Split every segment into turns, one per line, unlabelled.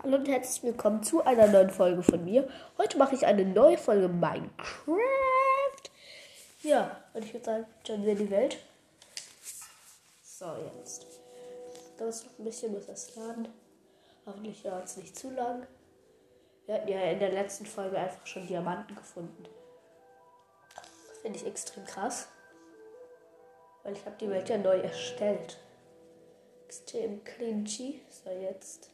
Hallo und herzlich willkommen zu einer neuen Folge von mir. Heute mache ich eine neue Folge Minecraft. Ja, und ich würde sagen, wir in die Welt. So, jetzt. Da ist noch ein bisschen, muss das laden. Hoffentlich dauert es nicht zu lang. Wir hatten ja in der letzten Folge einfach schon Diamanten gefunden. Finde ich extrem krass. Weil ich habe die Welt ja neu erstellt. Extrem clingy. So, jetzt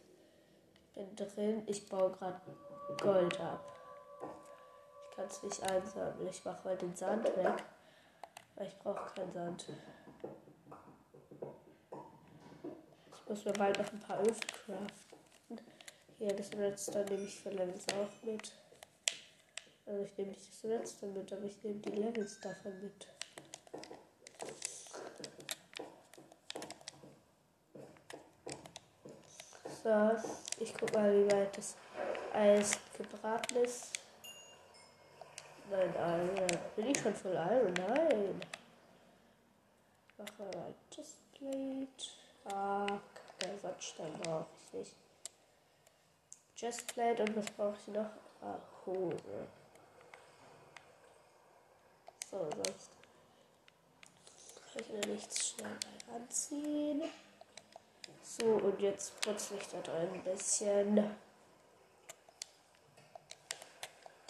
bin drin. Ich baue gerade Gold ab. Ich kann es nicht einsammeln. Ich mache mal den Sand weg. Weil ich brauche keinen Sand. Ich muss mir bald noch ein paar Öfen craften. Hier, das Redstone nehme ich für Levels auch mit. Also ich nehme nicht das Redstone mit, aber ich nehme die Levels davon mit. So, ich guck mal, wie weit das Eis gebraten ist. Nein, Iron. Bin ich schon voll Iron? Nein. Mache mal Chestplate. Ah, der Sandstein brauche ich nicht. Chestplate und was brauche ich noch? Ah, Hose. So, sonst kann ich mir nichts schnell anziehen. So, und jetzt putze ich da ein bisschen.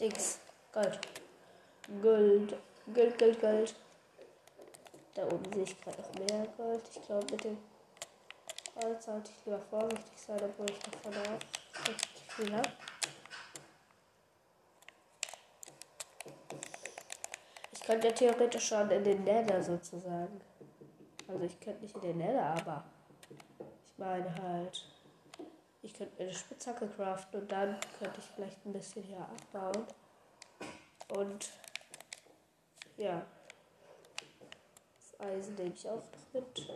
Dings. Gold. Gold. Gold, Gold, Gold. Da oben sehe ich gerade noch mehr Gold. Ich glaube, mit dem Holz sollte ich lieber vorsichtig sein, obwohl ich davon auch richtig viel habe. Ich könnte ja theoretisch schon in den Nether sozusagen. Also ich könnte nicht in den Nether, aber meine halt, ich könnte eine Spitzhacke craften und dann könnte ich vielleicht ein bisschen hier abbauen. Und ja, das Eisen nehme ich auch noch mit.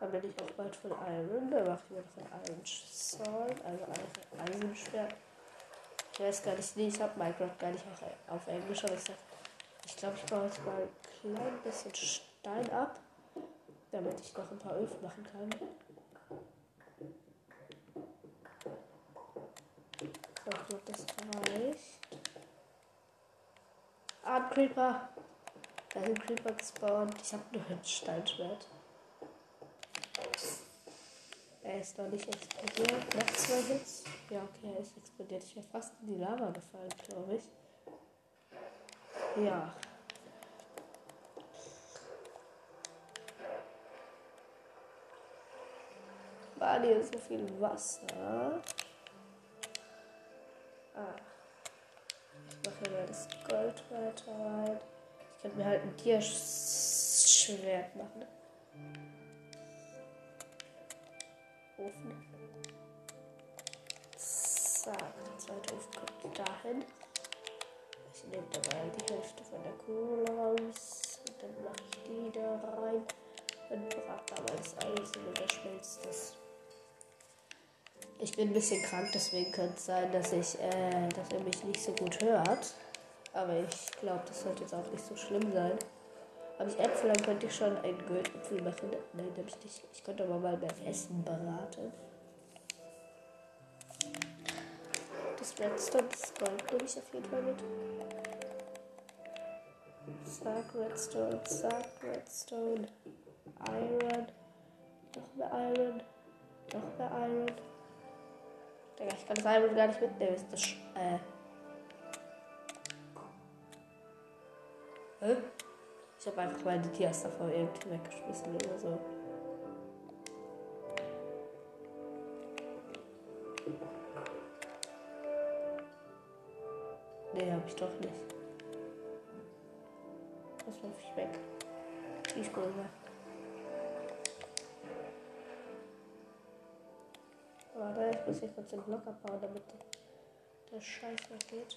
Dann bin ich auch bald von Iron. Dann mache ich mir noch ein Iron Sword, also ein Eisenschwert. Ich weiß gar nicht, nee, ich habe Minecraft gar nicht auf Englisch, aber ich sag, ich glaube, ich baue jetzt mal klein bisschen Stein ab, damit ich noch ein paar Öfen machen kann. Ich glaube, das reicht. Ah, ein Creeper. Da ein Creeper gespawnt. Ich habe nur ein Steinschwert. Er ist noch nicht explodiert. Noch zwei Hits. Ja, okay, er ist explodiert. Ich wäre fast in die Lava gefallen, glaube ich. Ja. War hier so viel Wasser? Ah. Ich mache mal das Gold weiter rein. Ich könnte mir halt ein Tierschwert machen. Ofen. Zack, der zweite Ofen kommt dahin. Ich nehme dabei die Hälfte von der Kohle raus. Und dann mache ich die da rein. Und brate dabei das Eisen und dann schmilzt das. Ich bin ein bisschen krank, deswegen könnte es sein, dass ich, äh, dass er mich nicht so gut hört. Aber ich glaube, das sollte jetzt auch nicht so schlimm sein. Habe ich Äpfel, dann könnte ich schon einen Goldäpfel machen. Nein, habe ich nicht. Ich könnte aber mal beim Essen beraten. Das Redstone, das Gold nehme ich auf jeden Fall mit. Zack, Redstone, zack, Redstone. Iron. Noch mehr Iron. Noch mehr Iron. Digga, ich kann das Iron gar nicht mitnehmen. Ist das, äh. Hä? Ich habe einfach meine Tiers davor irgendwie weggeschmissen oder so. Nee, hab ich doch nicht. Das wirf ich weg. Ich muss hier kurz den Block abbauen, damit der Scheiß weggeht.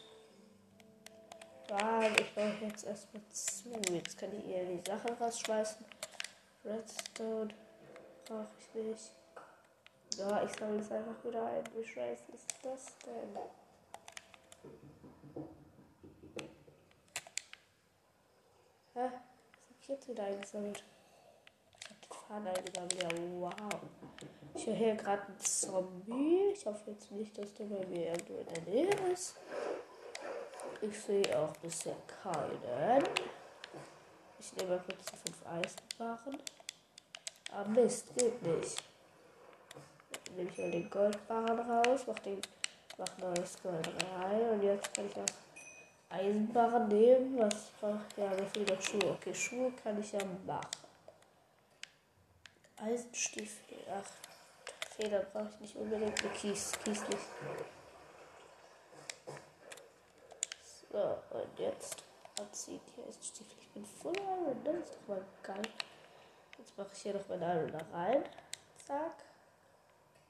Warte, ich brauche jetzt erstmal zu. Jetzt kann ich eher die Sache rausschmeißen. Redstone brauche ich nicht. Ja, ich sammle es einfach wieder ein. Wie scheiße ist das denn? Hä? Was hab ich jetzt wieder eingesammelt? Ich hab Faden eingesammelt. Ja, wow. Ich höre hier gerade einen Zombie. Ich hoffe jetzt nicht, dass der bei mir irgendwo in der Nähe ist. Ich sehe auch bisher keinen. Ich nehme mal kurz die fünf Eisenbarren. Ah, Mist, geht nicht. Dann nehme ich mal den Goldbarren raus, mach, mach neues Gold rein und jetzt kann ich auch Eisenbarren nehmen. Was braucht ja, mir fehlen noch Schuhe. Okay, Schuhe kann ich ja machen. Eisenstiefel. Ach, Feder brauche ich nicht unbedingt. Eine Kies, Kies nicht. So, und jetzt anziehen. Hier ist Stiefel. Ich bin voll Iron. Das ist doch mal geil. Jetzt mache ich hier noch meine Iron da rein. Zack.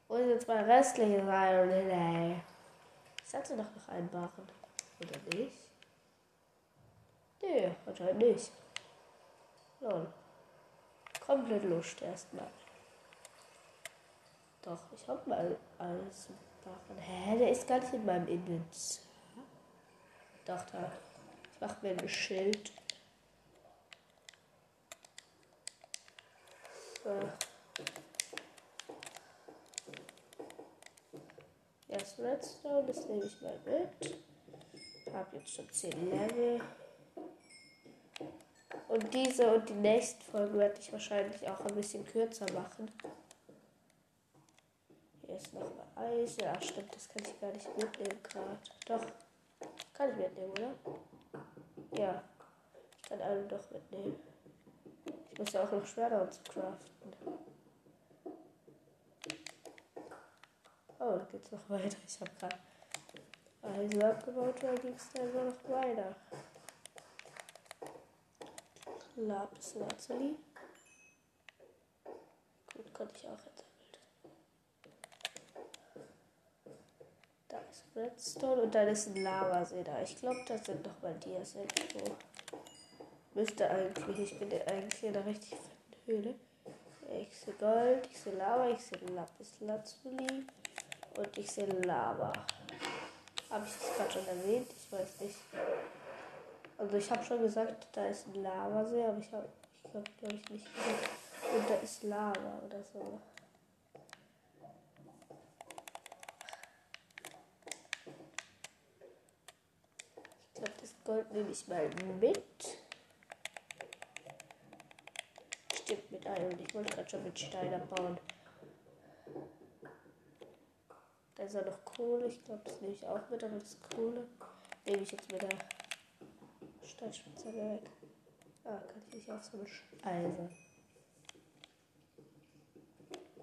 Und jetzt mein restliches Iron hin, Ich hatte doch noch einen machen. Oder nicht? Nee, anscheinend nicht. Lol. Komplett Lust erstmal. Doch, ich hab mal alles machen. Hä, der ist gar nicht in meinem Inventar. Doch, da. Ich mach mir ein Schild. So. Das Redstone, das nehme ich mal mit. Hab jetzt schon 10 Level. Und diese und die nächsten Folgen werde ich wahrscheinlich auch ein bisschen kürzer machen. Hier ist noch Eis. Ja, stimmt, das kann ich gar nicht mitnehmen gerade. Doch, kann ich mitnehmen, oder? Ja, ich kann alle doch mitnehmen. Ich muss ja auch noch Schwerter zu craften. Oh, da geht's noch weiter. Ich habe gerade Eisen abgebaut, da ging es dann nur noch weiter. Lapis Lazuli. Gut, konnte ich auch Da ist Redstone und dann ist ein Lavasee da. Ich glaube, das sind noch mal Dias irgendwo. Müsste eigentlich, ich bin eigentlich in einer richtig fetten Höhle. Ich sehe Gold, ich sehe Lava, ich sehe Lapis Lazuli und ich sehe Lava. Habe ich das gerade schon erwähnt? Ich weiß nicht. Also ich habe schon gesagt, da ist ein Lavasee, aber ich habe, ich glaube, glaube ich nicht gesagt. Und da ist Lava oder so. Ich glaube, das Gold nehme ich mal mit. Stimmt mit einem. Ich wollte gerade schon mit Stein abbauen. Da ist ja noch Kohle. Ich glaube, das nehme ich auch mit, aber das Kohle nehme ich jetzt mit der Steinspitzhacke weg. Ah, kann ich nicht auf so eine Eisen.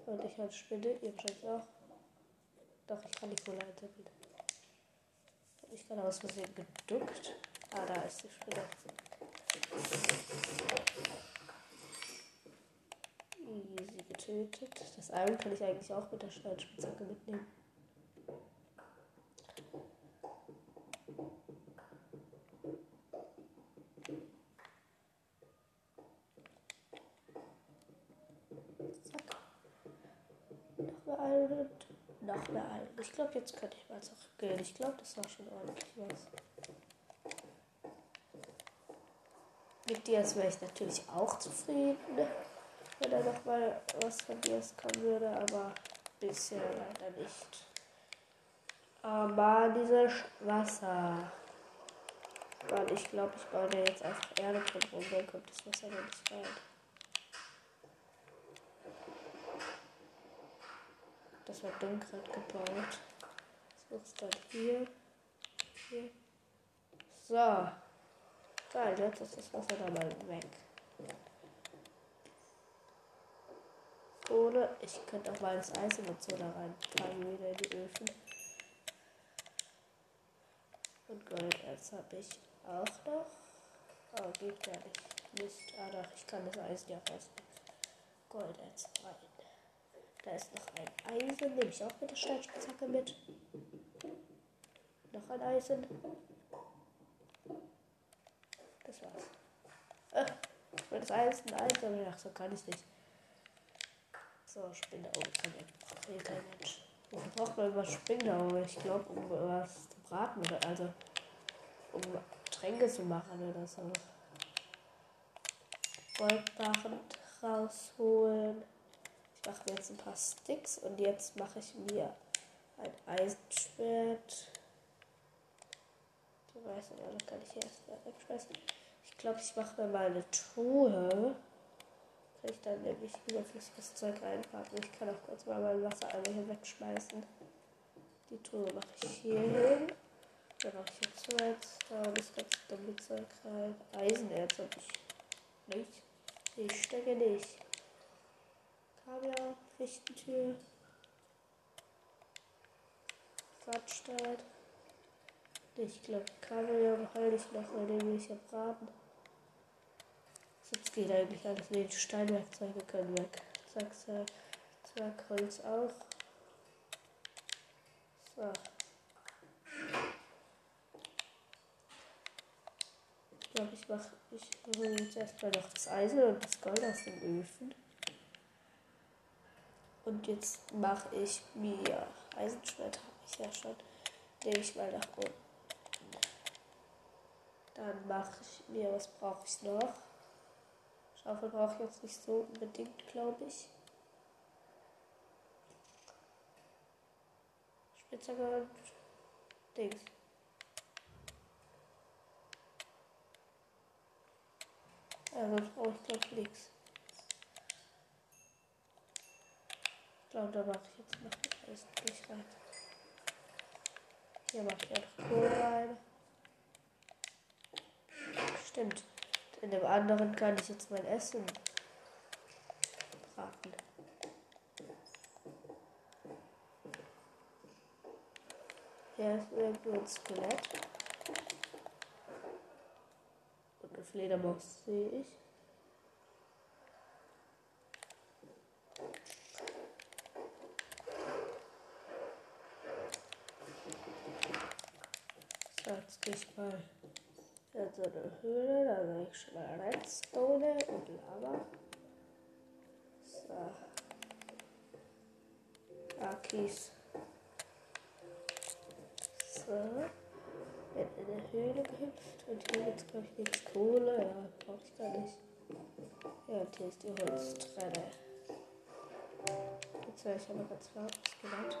Und ich habe Spinne, ihr wahrscheinlich auch. Doch, ich kann die Kohle einsammeln. Ich kann aus Versehen geduckt. Ah, da ist die Spinne. Easy getötet. Das Iron kann ich eigentlich auch mit der Steinspitzhacke mitnehmen. noch mehr ein. Ich glaube, jetzt könnte ich mal zurückgehen. Ich glaube, das war schon ordentlich was. Dir wäre ich natürlich auch zufrieden, wenn da noch mal was von dir kommen würde, aber bisher leider nicht. Aber dieses Wasser. Weil ich glaube, ich baue da jetzt einfach Erde drin rum, dann kommt das Wasser noch nicht rein. Das war dumm gerade gebaut. Was ist dann hier? Hier. So. Geil, jetzt ist das Wasser da mal weg. Kohle. Ich könnte auch mal das Eis und so da reinpacken, wieder in die Öfen. Und Golderz habe ich auch noch. Oh, geht gar nicht. Mist. Ah, doch, ich kann das Eis ja rausnehmen. Golderz rein. Da ist noch ein Eisen. Nehme ich auch mit der Steinspitzhacke mit. Noch ein Eisen. Das war's. Äh, ich will das Eisen Eisen. Ach, so kann ich nicht. So, Spinnerauge kann ich. Braucht kein Mensch. Wofür braucht man immer Spinnerauge? Ich glaube, um was zu braten oder also um Tränke zu machen oder so. Goldbarren rausholen. Ich mache mir jetzt ein paar Sticks und jetzt mache ich mir ein Eisenschwert. Du weißt aber, noch gar nicht erst wegschmeißen. Ich glaube, ich mache mir mal eine Truhe. Kann ich dann nämlich überflüssiges Zeug reinpacken. Ich kann auch kurz mal mein Wasser hier wegschmeißen. Die Truhe mache ich hier hin. Dann mache ich jetzt Holz, da das ganze dumme Zeug rein. Eisenerz habe ich nicht. Ich stecke nicht. Kabel, Fichtentür. Quatschstadt. Ich glaube, Kabel heule ich noch, den will ich ja braten. Geht eigentlich alles. Die Steinwerkzeuge können weg. Zack, zack. Zack, auch. So. Ich glaube, ich mache ich jetzt erstmal noch das Eisen und das Gold aus dem Öfen. Und jetzt mache ich mir Eisenschwert, habe ich ja schon. Nehme ich mal nach unten. Dann mache ich mir, was brauche ich noch? Schaufel brauche ich jetzt nicht so unbedingt, glaube ich. Spitzhacke und Dings. Ja, sonst brauche ich glaube nichts. Ich glaube, da mache ich jetzt noch alles durch rein. Hier mache ich auch Kohle rein. Stimmt. In dem anderen kann ich jetzt mein Essen braten. Hier ist irgendwo ein Skelett. Und eine Fledermaus sehe ich. So, jetzt mal so eine Höhle. Da sehe ich schon mal Redstone und Lava. So. Ah, Kies. So. Bin in eine Höhle gehüpft und hier gibt es, glaube ich, nichts Kohle. Ja, brauche ich gar nicht. Ja, und hier ist die Holztrenne. Jetzt höre ich aber ganz laut was genannt.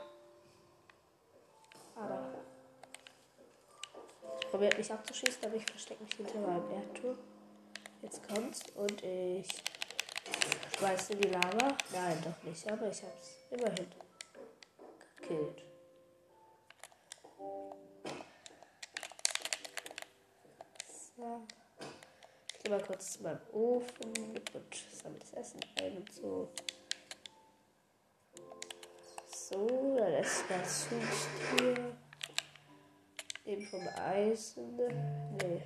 Aber. Probiert mich abzuschießen, aber ich verstecke mich hinter meinem Erdturm. Jetzt kommt's und ich schmeiße die Lava. Nein, doch nicht, aber ich hab's immerhin gekillt. So. Ich gehe mal kurz zu meinem Ofen und sammle das Essen ein und so. So, dann ist das hier. Nehme vom Eisen. Nee.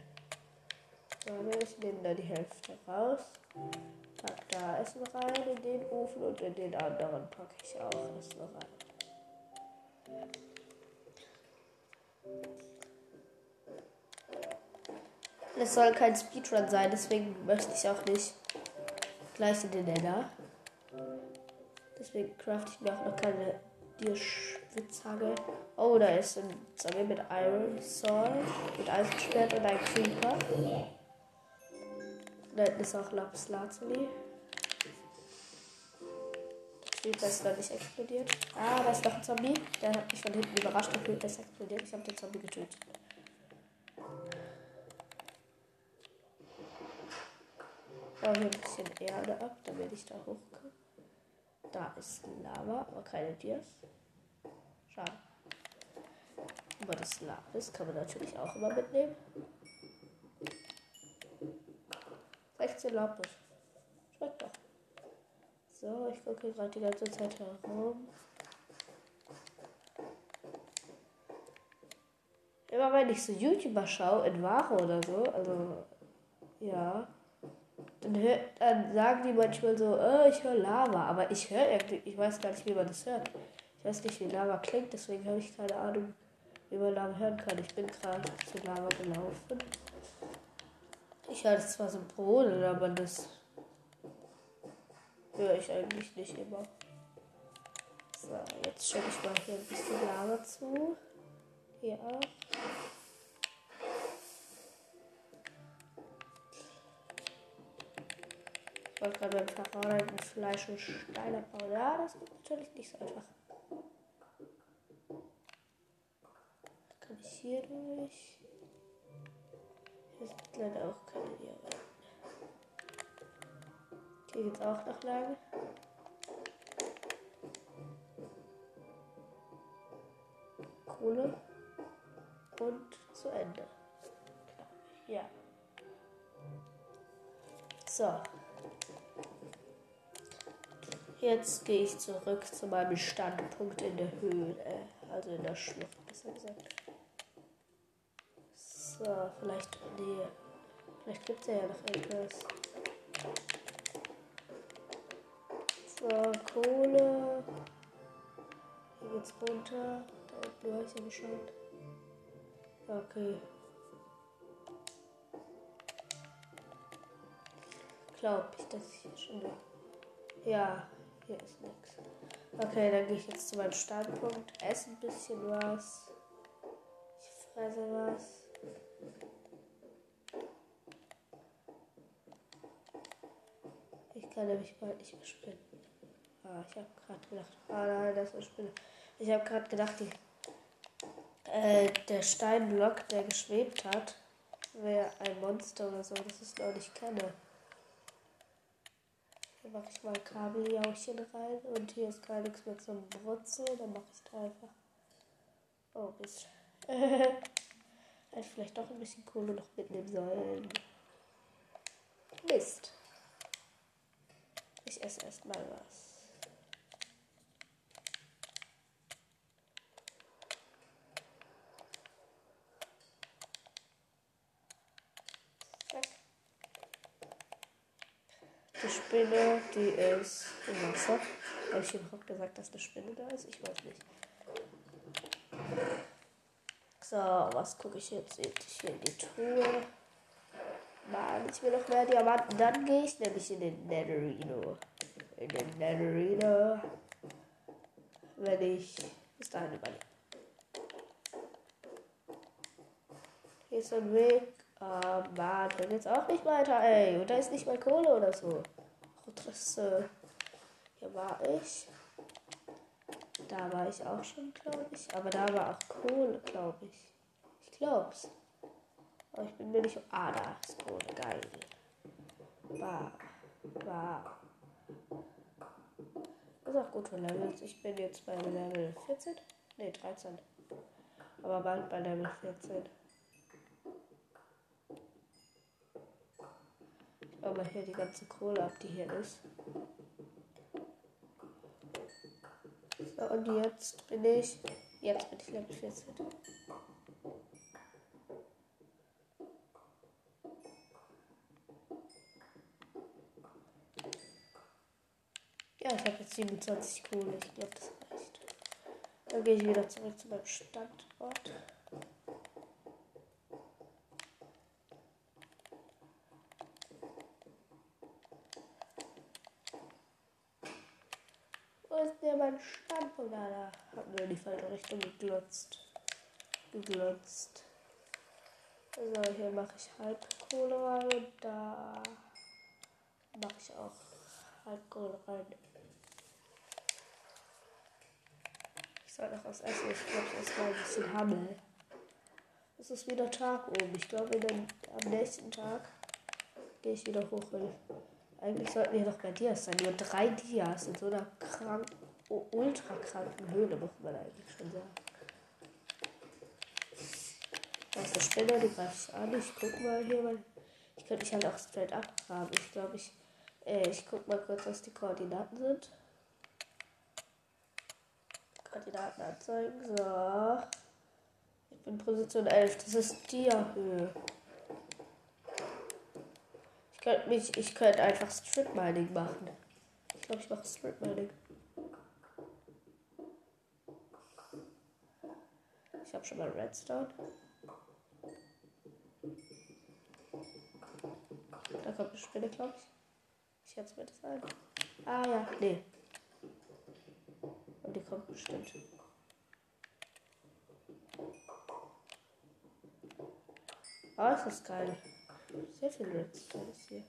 Ich nehme da die Hälfte raus. Pack da Essen rein in den Ofen und in den anderen packe ich auch Essen rein. Es soll kein Speedrun sein, deswegen möchte ich auch nicht gleich in den Nether. Deswegen craft ich mir auch noch keine Dierspitzhacke. Oh, da ist ein Zombie mit Iron Sword, mit Eisenschwert und ein Creeper. Da hinten ist auch Lapis Lazuli. Der Creeper ist noch nicht explodiert. Ah, da ist noch ein Zombie. Der hat mich von hinten überrascht. Der Creeper ist explodiert. Ich habe den Zombie getötet. Oh, hier ein bisschen Erde ab, damit ich da hochkomme. Da ist Lava, aber keine Dias. Schade. Aber das Lapis kann man natürlich auch immer mitnehmen. 16 Lapis. Schmeckt doch. So, ich gucke gerade die ganze Zeit herum. Immer wenn ich so YouTuber schaue, in Ware oder so, also ja, dann, hör, dann sagen die manchmal so, oh, ich höre Lava, aber ich höre irgendwie, ich weiß gar nicht, wie man das hört. Ich weiß nicht, wie Lava klingt, deswegen habe ich keine Ahnung, wie man Lava hören kann. Ich bin gerade zu Lava gelaufen. Ich höre zwar so Brodeln, aber das höre ich eigentlich nicht immer. So, jetzt stelle ich mal hier ein bisschen Lava zu. Auch. Ich wollte gerade beim verfahrenen Fleisch und Stein abbauen. Ja, das ist natürlich nicht so einfach. Kann ich hier durch? Hier sind leider auch keine Diamanten. Hier geht's auch noch lange. Kohle und zu Ende. Ja. So. Jetzt gehe ich zurück zu meinem Standpunkt in der Höhle, also in der Schlucht, besser gesagt. So, vielleicht, nee, vielleicht gibt es ja noch etwas. So, Kohle. Hier geht's runter. Da unten höre ich ja Bescheid. Okay. Glaube ich, dass ich hier schon. Ja, hier ist nichts. Okay, dann gehe ich jetzt zu meinem Standpunkt. Esse ein bisschen was. Ich fresse was. Ich kann nämlich bald nicht mehr spinnen. Ah, ich habe gerade gedacht. Ah nein, das ist Spinne. Ich habe gerade gedacht, die äh, der Steinblock, der geschwebt hat, wäre ein Monster oder so, das ich noch nicht kenne. Hier mache ich mal Kabeljauchen rein und hier ist gar nichts mehr zum Brutzeln, dann mache ich da einfach. Oh, Mist. Hätte vielleicht doch ein bisschen Kohle noch mitnehmen sollen. Mist. Esse erstmal was. Die Spinne, die ist im Wasser. Habe ich überhaupt gesagt, dass eine Spinne da ist? Ich weiß nicht. So, was gucke ich jetzt? Seht ich hier in die Truhe. Mann, ich will noch mehr Diamanten. Dann gehe ich nämlich in den Netherino. In den Netherino. Wenn ich bis dahin überlebe. Hier ist ein Weg. Ah, Mann, dann jetzt auch nicht weiter, ey. Und da ist nicht mal Kohle oder so. Adresse. Hier war ich. Da war ich auch schon, glaube ich. Aber da war auch Kohle, glaube ich. Ich glaub's. Aber ich bin mir nicht. Ah, da ist Kohle. Geil. War. War. Ist auch gut für Levels. Ich bin jetzt bei Level 14. Ne, 13. Aber bald bei Level 14. aber hier die ganze Kohle ab, die hier ist. So, und jetzt bin ich. Jetzt bin ich Level 14. Ja, ich habe jetzt 27 Kohle. Ich glaube, das reicht. Dann gehe ich wieder zurück zu meinem Standort. mein Standpunkt. Da hat mir die falsche Richtung geglotzt. Geglotzt. Also hier mache ich Halbkohle rein und da mache ich auch Halbkohle rein. Ich soll noch was essen. Ich glaube, esse mal ein bisschen Hammel. Es ist wieder Tag oben. Ich glaube, am nächsten Tag gehe ich wieder hoch. Eigentlich sollten wir doch bei dir sein. Nur drei Dias in so einer kranken ultra kranken Höhle, muss man eigentlich schon sagen. Da ist eine Spinne, die greife ich an. Ich guck mal hier, weil ich könnte mich halt auch straight abgraben. Ich glaube, ich, äh, ich guck mal kurz, was die Koordinaten sind. Koordinaten anzeigen. So. Ich bin Position 11. Das ist die Höhe. Ich könnte mich, ich könnte einfach Strip Mining machen. Ich glaube, ich mache Strip Mining. habe schon mal Redstone. Da kommt eine Spinne, glaube ich. Ich schätze mir das ein. Ah ja, nee. Die kommt bestimmt. Ah, ist das geil. Sehr viel Redstone ist hier.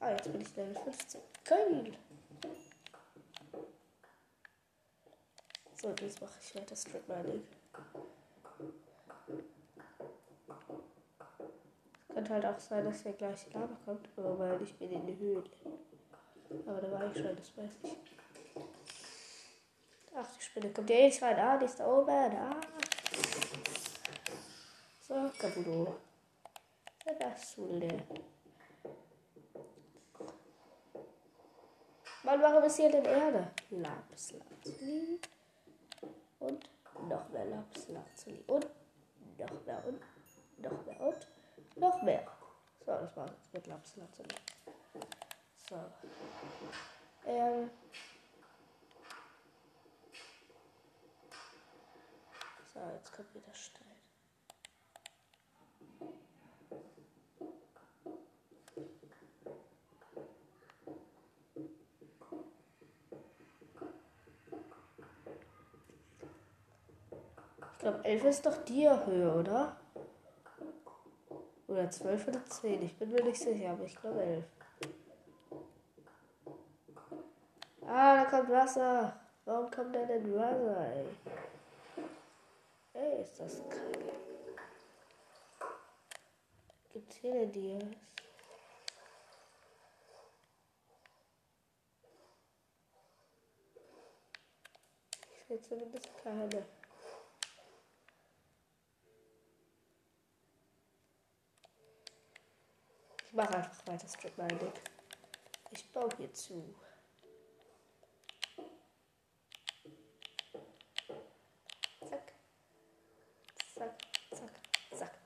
Ah, jetzt bin ich Level 15. Geil. So, jetzt mache ich weiter Strip Mining. Könnte halt auch sein, dass der gleich Lava kommt, aber weil ich bin in die Höhle. Aber da war ich schon, das weiß ich. Ach, die Spinne kommt ja eh nicht rein. Ah, die ist da oben. Ah. So, Kabudo. Das wohl der. Mann, warum ist hier denn Erde? Lapslazuli. Und noch mehr Lapslazuli. Und noch mehr und noch mehr und noch mehr. So, das war's jetzt mit Lapslazuli. So. Ähm. So, jetzt kommt wieder Stein. Ich glaube, 11 ist doch die Höhe, oder? Oder 12 oder 10. Ich bin mir nicht sicher, aber ich glaube 11. Ah, da kommt Wasser. Warum kommt da denn Wasser, ey? Ey, ist das kacke. Gibt's hier denn Dias? Ich sehe zumindest keine. Ich mache einfach weiter Strip Mining. Ich baue hier zu. Zack. Zack, zack, zack.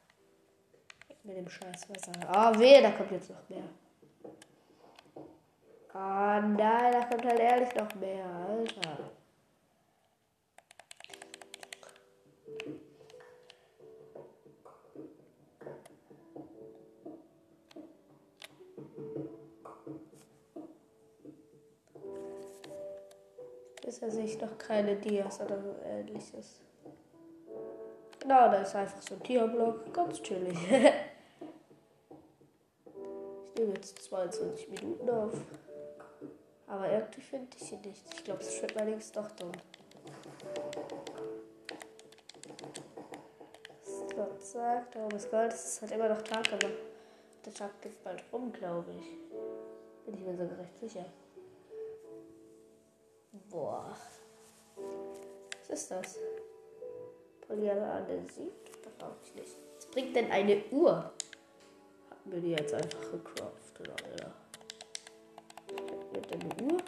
Weg mit dem scheiß Wasser. Ah, weh, da kommt jetzt noch mehr. Ah, nein, da kommt halt ehrlich noch mehr, Alter. Bisher sehe ich noch keine Dias oder so ähnliches. Genau, da ist einfach so ein Tierblock. Ganz chillig. jetzt 22 Minuten auf. Aber irgendwie finde ich ihn nicht. Ich glaube, es steht mal links doch dumm. Zack, da oben ist Gold. Es ist halt immer noch Tag, aber der Tag geht bald rum, glaube ich. Bin ich mir sogar recht sicher. Boah. Was ist das? Polyarandesit? Brauche ich nicht. Was bringt denn eine Uhr? Wir die jetzt einfach gecraftet, oder? Mit eine Uhr?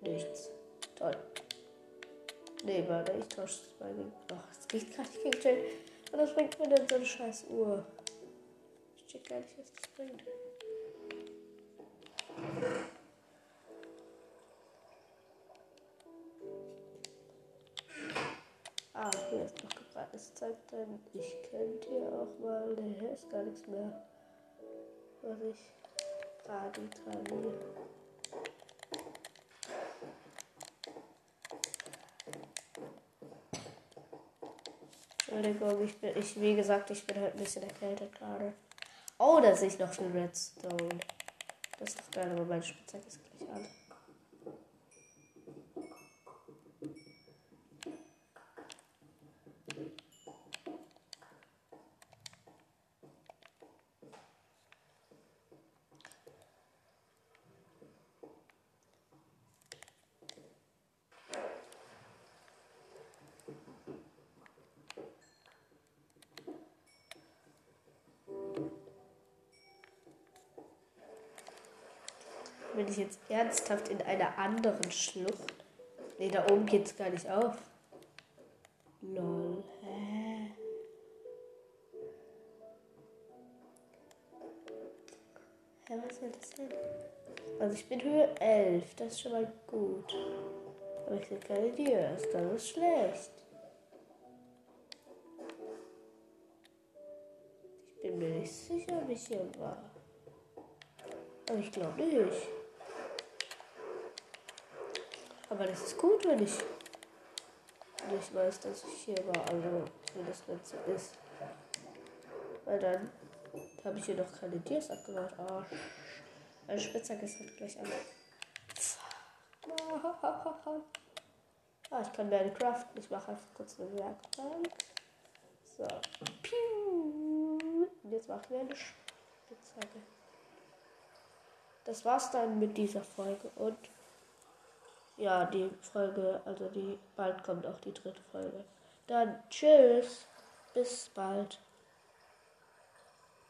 Nichts. Toll. Nee, warte, ich tausche das mal gegen. Ach, es riecht gerade nicht gegen Jane. Und was bringt mir denn so eine scheiß Uhr? Ich check gar nicht, was das bringt. Drin. Ich könnte hier auch mal. Ne, hier ist gar nichts mehr. Was ich. Radi, Tradi. Entschuldigung, ich bin, ich, wie gesagt, ich bin halt ein bisschen erkältet gerade. Oh, da sehe ich noch viel Redstone. Das ist doch geil, aber meine Spitzhacke ist gleich an. Bin ich jetzt ernsthaft in einer anderen Schlucht? Ne, da oben geht's gar nicht auf. Lol. Hä? Hä, was soll das denn? Also ich bin Höhe 11, das ist schon mal gut. Aber ich sehe keine Dias, das ist schlecht. Ich bin mir nicht sicher, wie ich hier war. Aber ich glaube nicht. Aber das ist gut, wenn ich nicht weiß, dass ich hier war. Also, wenn das Ganze ist. Weil dann habe ich hier noch keine Tiers abgemacht. Ah, Meine Spitzhacke ist halt gleich an. Ah, ich kann mehr craften. Ich mache einfach kurz eine Werkbank. So. Und jetzt mache ich mir eine Spitzhacke. Das war's dann mit dieser Folge. Und ja, die Folge, also die bald kommt auch die dritte Folge. Dann tschüss. Bis bald.